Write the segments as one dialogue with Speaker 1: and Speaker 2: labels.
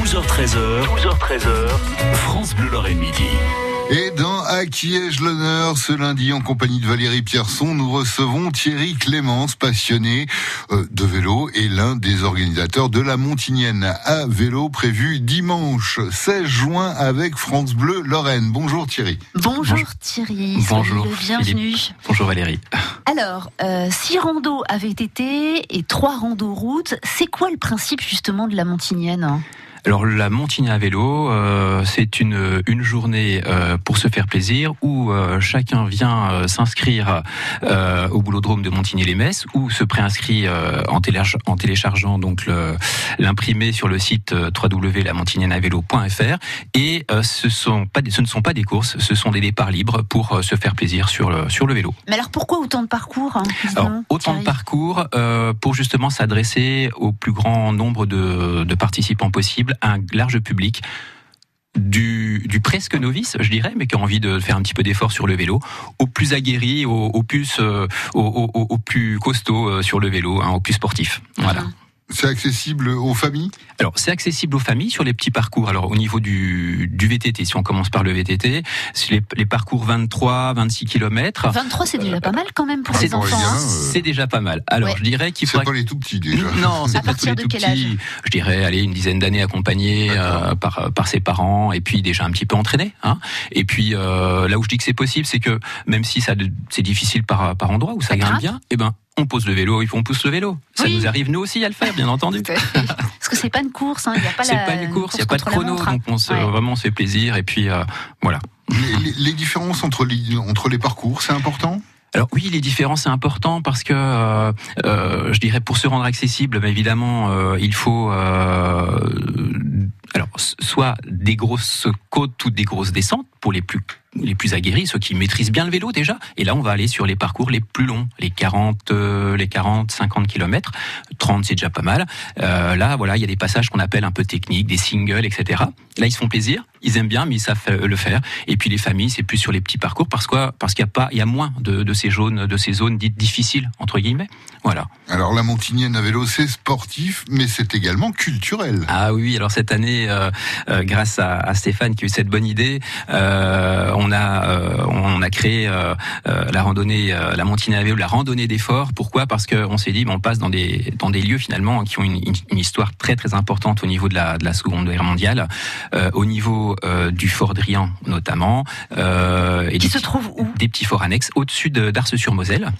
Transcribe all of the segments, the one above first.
Speaker 1: 12h13h, 12h13h, France Bleu Lorraine Midi.
Speaker 2: Et dans À qui ai-je l'honneur ce lundi en compagnie de Valérie Pierson, nous recevons Thierry Clémence, passionné euh, de vélo et l'un des organisateurs de la Montignienne à vélo prévu dimanche 16 juin avec France Bleu Lorraine. Bonjour Thierry.
Speaker 3: Bonjour, Thierry.
Speaker 4: Bonjour,
Speaker 3: bienvenue.
Speaker 4: Bonjour Valérie.
Speaker 3: Alors, euh, six randos avaient été et trois randos routes. C'est quoi le principe justement de la Montignienne
Speaker 4: alors la Montigny à vélo, euh, c'est une, une journée euh, pour se faire plaisir où euh, chacun vient s'inscrire au boulodrome de Montigny-les-Messes ou se préinscrit en, en téléchargeant donc l'imprimé sur le site www.lamontignenavélo.fr et ce, sont pas des, ce ne sont pas des courses, ce sont des départs libres pour se faire plaisir sur le, sur le vélo.
Speaker 3: Mais alors pourquoi autant de parcours hein,
Speaker 4: alors, Autant de parcours pour justement s'adresser au plus grand nombre de, de participants possible un large public. Du, presque novice, je dirais, mais qui a envie de faire un petit peu d'effort sur le vélo, au plus aguerri, au, plus, euh, au, plus costaud euh, sur le vélo, hein, au plus sportif. Voilà.
Speaker 2: C'est accessible aux familles?
Speaker 4: Alors, c'est accessible aux familles sur les petits parcours. Alors, au niveau du, du VTT, si on commence par le VTT, les, les parcours 23, 26 km.
Speaker 3: 23, c'est déjà pas mal quand même pour les enfants. Hein.
Speaker 4: C'est déjà pas mal. Alors, je dirais qu'il faut.
Speaker 2: C'est pas les tout petits déjà.
Speaker 4: Non, c'est pas tous les tout petits. Je dirais, allez, une dizaine d'années accompagnés euh, par, par ses parents et puis déjà un petit peu entraîné. Hein. Et puis, euh, là où je dis que c'est possible, c'est que même si ça c'est difficile par, par endroit où ça, ça grimpe bien, eh ben, on pose le vélo, on pousse le vélo. Ça nous arrive nous aussi à le faire, bien entendu.
Speaker 3: Parce que c'est pas une course, hein. il n'y a pas
Speaker 4: C'est pas une course, il n'y a pas de chrono, donc on se, vraiment on se fait plaisir et puis euh, voilà.
Speaker 2: Les, différences entre les, entre les parcours, c'est important?
Speaker 4: Alors oui, les différences c'est important parce que euh, euh, je dirais pour se rendre accessible, bah, évidemment, il faut alors soit des grosses côtes ou des grosses descentes pour les plus les plus aguerris, ceux qui maîtrisent bien le vélo déjà. Et là, on va aller sur les parcours les plus longs, les 40, euh, les 40, 50 km. 30, c'est déjà pas mal. Euh, là, voilà, il y a des passages qu'on appelle un peu techniques, des singles, etc. Là, ils se font plaisir, ils aiment bien, mais ils savent le faire. Et puis les familles, c'est plus sur les petits parcours parce quoi Parce qu'il y a pas, y a moins de, de ces zones, de ces zones dites difficiles entre guillemets. Voilà.
Speaker 2: Alors la Montignienne à vélo, c'est sportif, mais c'est également culturel.
Speaker 4: Ah oui, alors cette année, euh, euh grâce à, à, Stéphane qui a eu cette bonne idée, euh, on a euh, on a créé euh, la randonnée, la Montignienne à vélo, la randonnée d'effort. Pourquoi? Parce qu'on s'est dit, on passe dans des dans des lieux finalement qui ont une, une, histoire très très importante au niveau de la de la Seconde Guerre mondiale, au niveau du Fort Drian notamment,
Speaker 3: et qui se trouve où?
Speaker 4: Des petits forts annexes au-dessus d'Ars-sur-Moselle.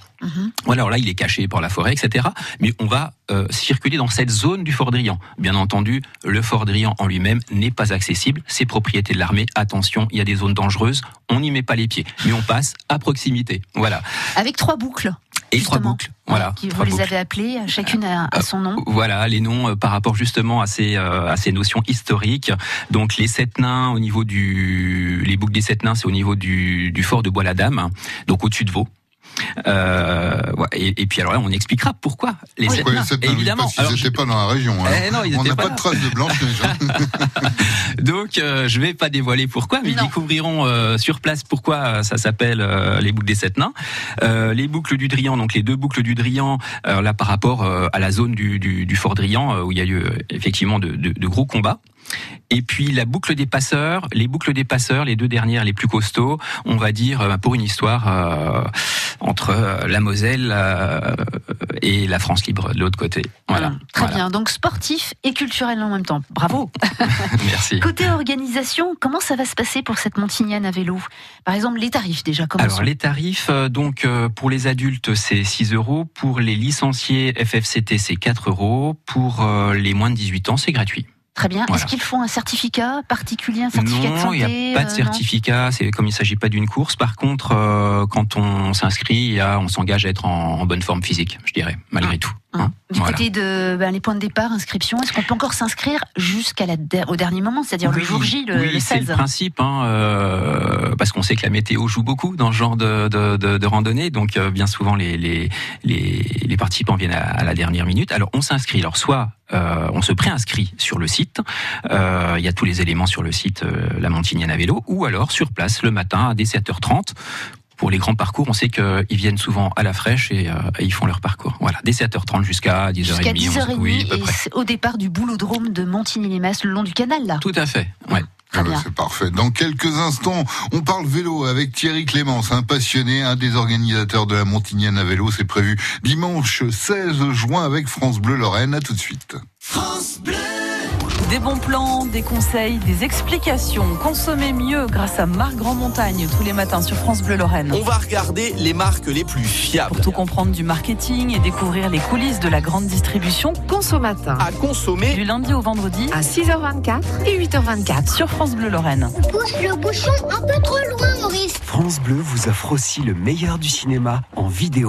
Speaker 4: Voilà, alors là, il est caché par la forêt, etc. Mais on va euh, circuler dans cette zone du Fort Drian. Bien entendu, le Fort Drian en lui-même n'est pas accessible. C'est propriété de l'armée. Attention, il y a des zones dangereuses. On n'y met pas les pieds, mais on passe à proximité. Voilà.
Speaker 3: Avec trois boucles.
Speaker 4: Et trois boucles, voilà.
Speaker 3: vous les avez appelées, chacune à, à, son nom.
Speaker 4: Voilà, les noms euh, par rapport justement à ces euh, à ces notions historiques. Donc les sept nains au niveau du les boucles des sept nains, c'est au niveau du, du fort de Bois-la-Dame, donc au-dessus de Vaux. Euh, et, et, puis alors là, on expliquera pourquoi
Speaker 2: les oui, évidemment. Parce n'étaient pas dans la région. Hein. Eh non, on n'a pas, de traces de blanche.
Speaker 4: Donc, euh, je vais pas dévoiler pourquoi, mais ils découvriront euh, sur place pourquoi euh, ça s'appelle euh, les boucles des sept nains. les boucles du Drian, donc les deux boucles du Drian, là par rapport à la zone du, du, du Fort Drian, où il y a eu effectivement de, de, de gros combats. Et puis la boucle des passeurs, les boucles des passeurs, les deux dernières les plus costauds, on va dire euh, pour une histoire euh, entre euh, la Moselle et la France libre de l'autre côté. Voilà.
Speaker 3: très bien. Donc sportif et culturel en même temps. Bravo.
Speaker 4: Merci.
Speaker 3: Côté organisation, comment ça va se passer pour cette Montignane à vélo? Par exemple, les tarifs déjà.
Speaker 4: Alors les tarifs, donc pour les adultes c'est 6 euros, pour les licenciés FFCT c'est 4 euros, pour les moins de 18 ans c'est gratuit.
Speaker 3: Très bien. Est-ce qu'il faut un certificat particulier, un certificat
Speaker 4: de
Speaker 3: santé
Speaker 4: il n'y a pas de euh, certificat. C'est comme il ne s'agit pas d'une course. Par contre, euh, quand on s'inscrit, on s'engage à être en, bonne forme physique, je dirais, malgré ah. tout.
Speaker 3: Ah. Hein. du côté de ben, les points de départ, inscription, est-ce qu'on peut encore s'inscrire jusqu'à la au dernier moment, c'est-à-dire le jour J, le,
Speaker 4: oui, c'est le principe, hein, euh, parce qu'on sait que la météo joue beaucoup dans ce genre de, de, de, de randonnée, donc euh, bien souvent les, les, les, les, participants viennent à, à, la dernière minute. Alors on s'inscrit, alors soit euh, on se préinscrit sur le site, euh, il y a tous les éléments sur le site La Montignienne à vélo, ou alors sur place le matin à dès 7h30 pour les grands parcours, on sait qu'ils viennent souvent à la fraîche et, ils font leur parcours. Voilà, dès 7h30 jusqu'à 10h30.
Speaker 3: Jusqu'à 10h30 oui, et au départ du boulodrome de Montigny-les-Messes, le long du canal là.
Speaker 4: Tout à fait. Ouais.
Speaker 2: Ah bah, c'est parfait. Dans quelques instants, on parle vélo avec Thierry Clémence, un passionné, un des organisateurs de la Montignienne à vélo. C'est prévu dimanche 16 juin avec France Bleu Lorraine. À tout de suite. France Bleu
Speaker 5: des bons plans, des conseils, des explications. Consommez mieux grâce à Marc Grand Montagne tous les matins sur France Bleu Lorraine.
Speaker 6: On va regarder les marques les plus fiables.
Speaker 5: Pour tout comprendre du marketing et découvrir les coulisses de la grande distribution,
Speaker 6: Consommatin. À consommer
Speaker 5: du lundi au vendredi
Speaker 7: à 6h24 et 8h24
Speaker 5: sur France Bleu Lorraine.
Speaker 8: On pousse le bouchon un peu trop loin, Maurice.
Speaker 9: France Bleu vous offre aussi le meilleur du cinéma en vidéo.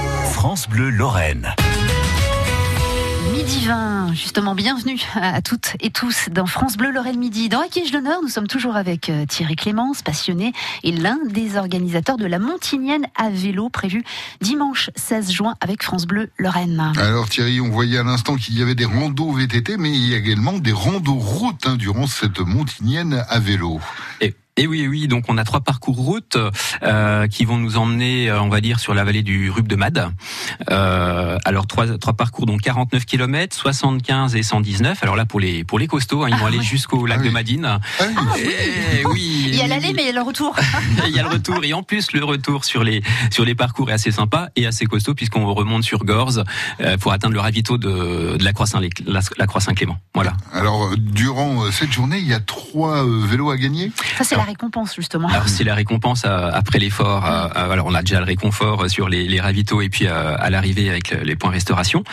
Speaker 1: France Bleu Lorraine
Speaker 3: divin. Justement, bienvenue à toutes et tous dans France Bleu Lorraine Midi. Dans Acquiège d'honneur, nous sommes toujours avec euh, Thierry Clémence, passionné et l'un des organisateurs de la Montignienne à vélo prévue dimanche 16 juin avec France Bleu Lorraine.
Speaker 2: Alors Thierry, on voyait à l'instant qu'il y avait des randos VTT, mais il y a également des randos routes hein, durant cette Montignienne à vélo.
Speaker 4: Et et oui, oui, donc on a trois parcours routes euh, qui vont nous emmener, euh, on va dire, sur la vallée du Rub de Mad. Euh, alors trois, trois parcours, donc 49 km, 75 et 119. Alors là, pour les pour les costauds, hein, ils vont ah aller jusqu'au lac ah de Madine.
Speaker 3: Ah eh oui. Il y a l'aller, mais il y a le retour.
Speaker 4: il y a le retour et en plus le retour sur les sur les parcours est assez sympa et assez costaud puisqu'on remonte sur Gorze pour atteindre le ravito de, de la Croix Saint la, Croix Saint Clément. Voilà.
Speaker 2: Alors durant cette journée, il y a trois vélos à gagner?
Speaker 3: Ça la récompense justement.
Speaker 4: Alors c'est la récompense euh, après l'effort. Euh, euh, alors on a déjà le réconfort sur les, les ravitaux et puis à l'arrivée avec les points restauration.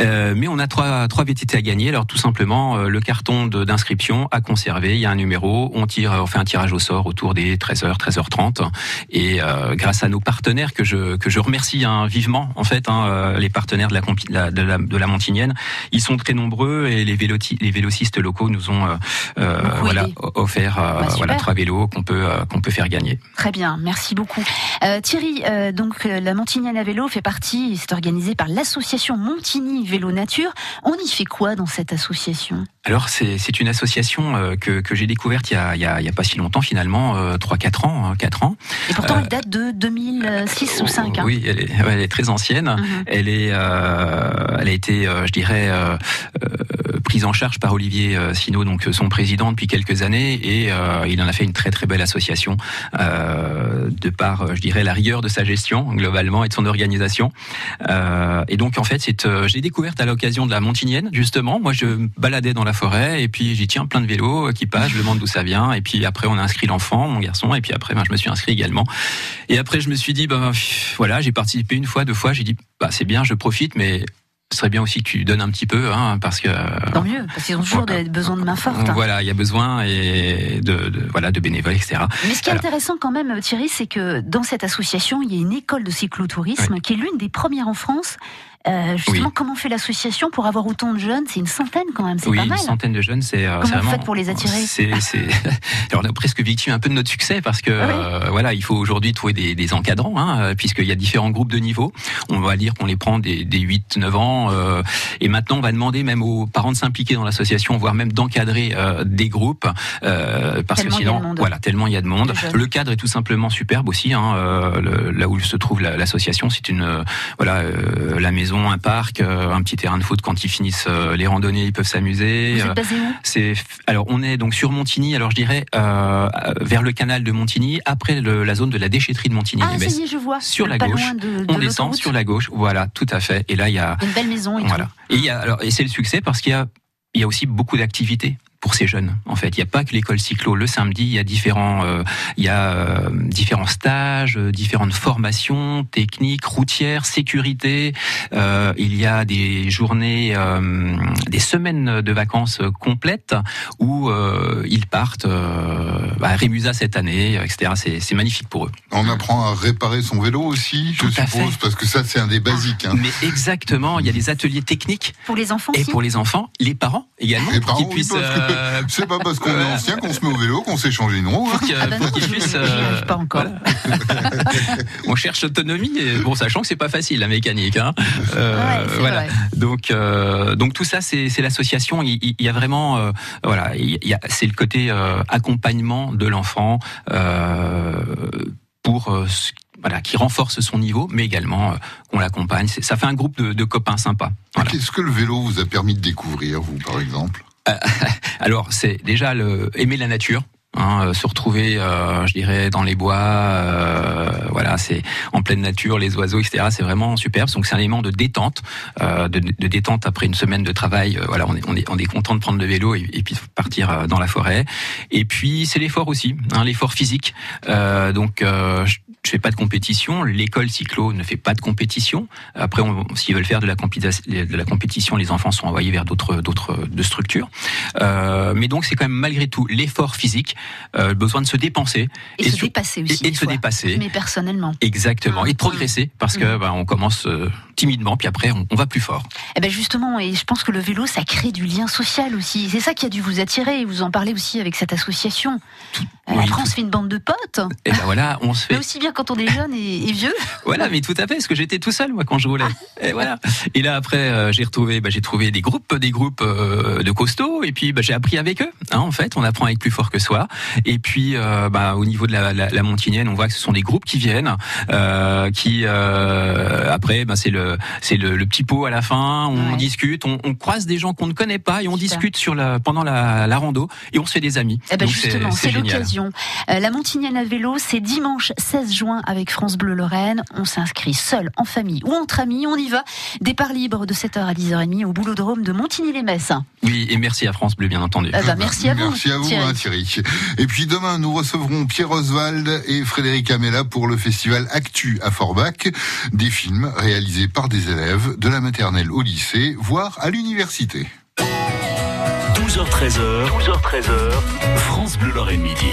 Speaker 4: mais on a trois trois VTT à gagner. Alors tout simplement le carton d'inscription à conserver. Il y a un numéro. On tire, on fait un tirage au sort autour des 13h, 13h30. Et grâce à nos partenaires que je que je remercie hein, vivement en fait, hein, les partenaires de la, de la de la Montignienne, ils sont très nombreux et les les vélocistes locaux nous ont voilà offert bah, voilà trois vélos qu'on peut euh, qu'on peut faire gagner.
Speaker 3: Très bien, merci beaucoup. Euh, Thierry, euh, donc la Montigny à vélo fait partie, c'est organisé par l'association Montigny Vélo Nature. On y fait quoi dans cette association?
Speaker 4: Alors c'est une association que, que j'ai découverte il y, a, il, y a, il y a pas si longtemps finalement, 3-4 ans, 4 hein, ans.
Speaker 3: Et pourtant elle date de 2006 ou 5
Speaker 4: hein. Oui, elle est, elle est, très ancienne. Mhm. Elle est, elle a été, je dirais, prise en charge par Olivier Sino, donc son président depuis quelques années, et il en a fait une très très belle association euh, de par, euh, je dirais, la rigueur de sa gestion globalement et de son organisation. Euh, et donc en fait, euh, j'ai découvert à l'occasion de la Montignienne justement. Moi, je baladais dans la forêt et puis j'y tiens plein de vélos qui passent. Je demande d'où ça vient et puis après on a inscrit l'enfant, mon garçon, et puis après, ben, je me suis inscrit également. Et après, je me suis dit, ben voilà, j'ai participé une fois, deux fois. J'ai dit, bah c'est bien, je profite, mais ce serait bien aussi que tu donnes un petit peu, hein, parce que.
Speaker 3: Tant mieux, parce qu'ils ont toujours besoin de main forte.
Speaker 4: Voilà, il y a besoin et de, voilà de bénévoles, etc.
Speaker 3: Mais ce qui est intéressant quand même, Thierry, c'est que dans cette association, il y a une école de cyclotourisme qui est l'une des premières en France euh, justement, comment fait l'association pour avoir autant de jeunes? C'est une centaine quand même, c'est
Speaker 4: oui,
Speaker 3: pas mal.
Speaker 4: une centaine de jeunes, c'est
Speaker 3: euh, comment vous faites pour les attirer?
Speaker 4: c'est, Alors on a presque victime un peu de notre succès parce que ah euh, voilà, il faut aujourd'hui trouver des, des encadrants, hein, euh, puisqu'il y a différents groupes de niveau. On va dire qu'on les prend des, des 8-9 ans, euh, et maintenant on va demander même aux parents de s'impliquer dans l'association, voire même d'encadrer des groupes, parce
Speaker 3: tellement
Speaker 4: que sinon,
Speaker 3: voilà,
Speaker 4: tellement il y a de monde. Le cadre est tout simplement superbe aussi. Hein, le, là où se trouve l'association, c'est une voilà la maison, un parc euh, un petit terrain de foot quand ils finissent euh, les randonnées, ils peuvent s'amuser.
Speaker 3: Où?
Speaker 4: C'est alors on est donc sur Montigny. Alors je dirais euh, vers le canal de Montigny, après le, la zone de la déchetterie de Montigny.
Speaker 3: Ah ça y est, je vois.
Speaker 4: Sur la gauche, on descend sur la gauche. Voilà, tout à fait. Et là il y a
Speaker 3: une belle maison. Et
Speaker 4: voilà. Et il y a alors et c'est le succès parce qu'il y a il y a aussi beaucoup d'activités pour ces jeunes. En fait, il n'y a pas que l'école cyclo. Le samedi, il y a différents, euh, il y a euh, différents stages, euh, différentes formations techniques, routières, sécurité. il y a des journées, des semaines de vacances complètes où ils partent à Rémusa cette année, etc. C'est magnifique pour eux.
Speaker 2: On apprend à réparer son vélo aussi, je suppose, parce que ça c'est un des basiques. Hein.
Speaker 4: Mais exactement, il y a des ateliers techniques
Speaker 3: pour les enfants
Speaker 4: et pour les enfants, les parents également,
Speaker 2: les pour qu'ils puissent. C'est pas parce qu'on est ancien qu'on se met au vélo qu'on s'est changé une roue.
Speaker 3: ah bah euh, pas encore.
Speaker 4: on cherche l'autonomie, bon, sachant que c'est pas facile la mécanique. Hein. Euh, voilà. Donc, euh, donc tout ça, c'est l'association. Il, y a vraiment, voilà, c'est le côté accompagnement de l'enfant pour voilà, qui renforce son niveau, mais également qu'on l'accompagne. Ça fait un groupe de, copains sympas.
Speaker 2: Qu'est-ce que le vélo vous a permis de découvrir, vous, par exemple?
Speaker 4: Alors, c'est déjà le, aimer la nature. Hein, euh, se retrouver, euh, je dirais, dans les bois, euh, voilà, c'est en pleine nature, les oiseaux, etc. C'est vraiment superbe. Donc c'est un élément de détente, de, de, détente après une semaine de travail. voilà, on est, on est, on est content de prendre le vélo et, et puis partir dans la forêt. Et puis c'est l'effort aussi, hein, l'effort physique. donc fais pas de compétition. L'école cyclo ne fait pas de compétition. Après, s'ils veulent faire de la, de la compétition, les enfants sont envoyés vers d'autres d'autres de structures. Euh, mais donc, c'est quand même malgré tout l'effort physique, euh, le besoin de se dépenser
Speaker 3: et, se dépasser aussi.
Speaker 4: Et, de se dépasser.
Speaker 3: Mais personnellement.
Speaker 4: Exactement. Et de progresser parce que mmh. bah, on commence euh, timidement, puis après on, va plus fort. Et
Speaker 3: eh ben justement, et je pense que le vélo, ça crée du lien social aussi. C'est ça qui a dû vous attirer. Vous en parlez aussi avec cette association. après, on se fait une bande de potes.
Speaker 4: Et ben voilà, on se fait.
Speaker 3: Mais aussi bien quand on est jeune et, vieux.
Speaker 4: voilà, mais tout à fait, parce que j'étais tout seul moi quand je roulais. Et voilà. Et là après, euh, j'ai retrouvé, bah, j'ai trouvé des groupes, des groupes euh, de costauds, et puis bah, j'ai appris avec eux. Hein, en fait, on apprend avec plus fort que soi. Et puis, euh, bah, au niveau de la, la, la, Montinienne, on voit que ce sont des groupes qui viennent, qui après, bah, c'est le, c'est le, le, petit pot à la fin. On discute, on, on, croise des gens qu'on ne connaît pas et on discute sur la, pendant la, la, rando et on se fait des amis.
Speaker 3: Eh ben justement, c'est l'occasion. la Montinienne à vélo, c'est dimanche 16 juin avec France Bleu Lorraine. On s'inscrit seul, en famille ou entre amis. On y va. Départ libre de 7h à 10h30 au boulodrome de Montigny-les-Messes.
Speaker 4: Oui, et merci à France Bleu, bien entendu.
Speaker 3: Eh ben, merci à vous.
Speaker 2: Merci à vous, Thierry. Hein, Thierry. Et puis demain, nous recevrons Pierre Oswald et Frédéric Amela pour le festival Actu à Forbach. Des films réalisés par des élèves de la maternelle au lycée, voire à l'université.
Speaker 1: 12h13h, 12h13h, France Bleu Lorraine Midi.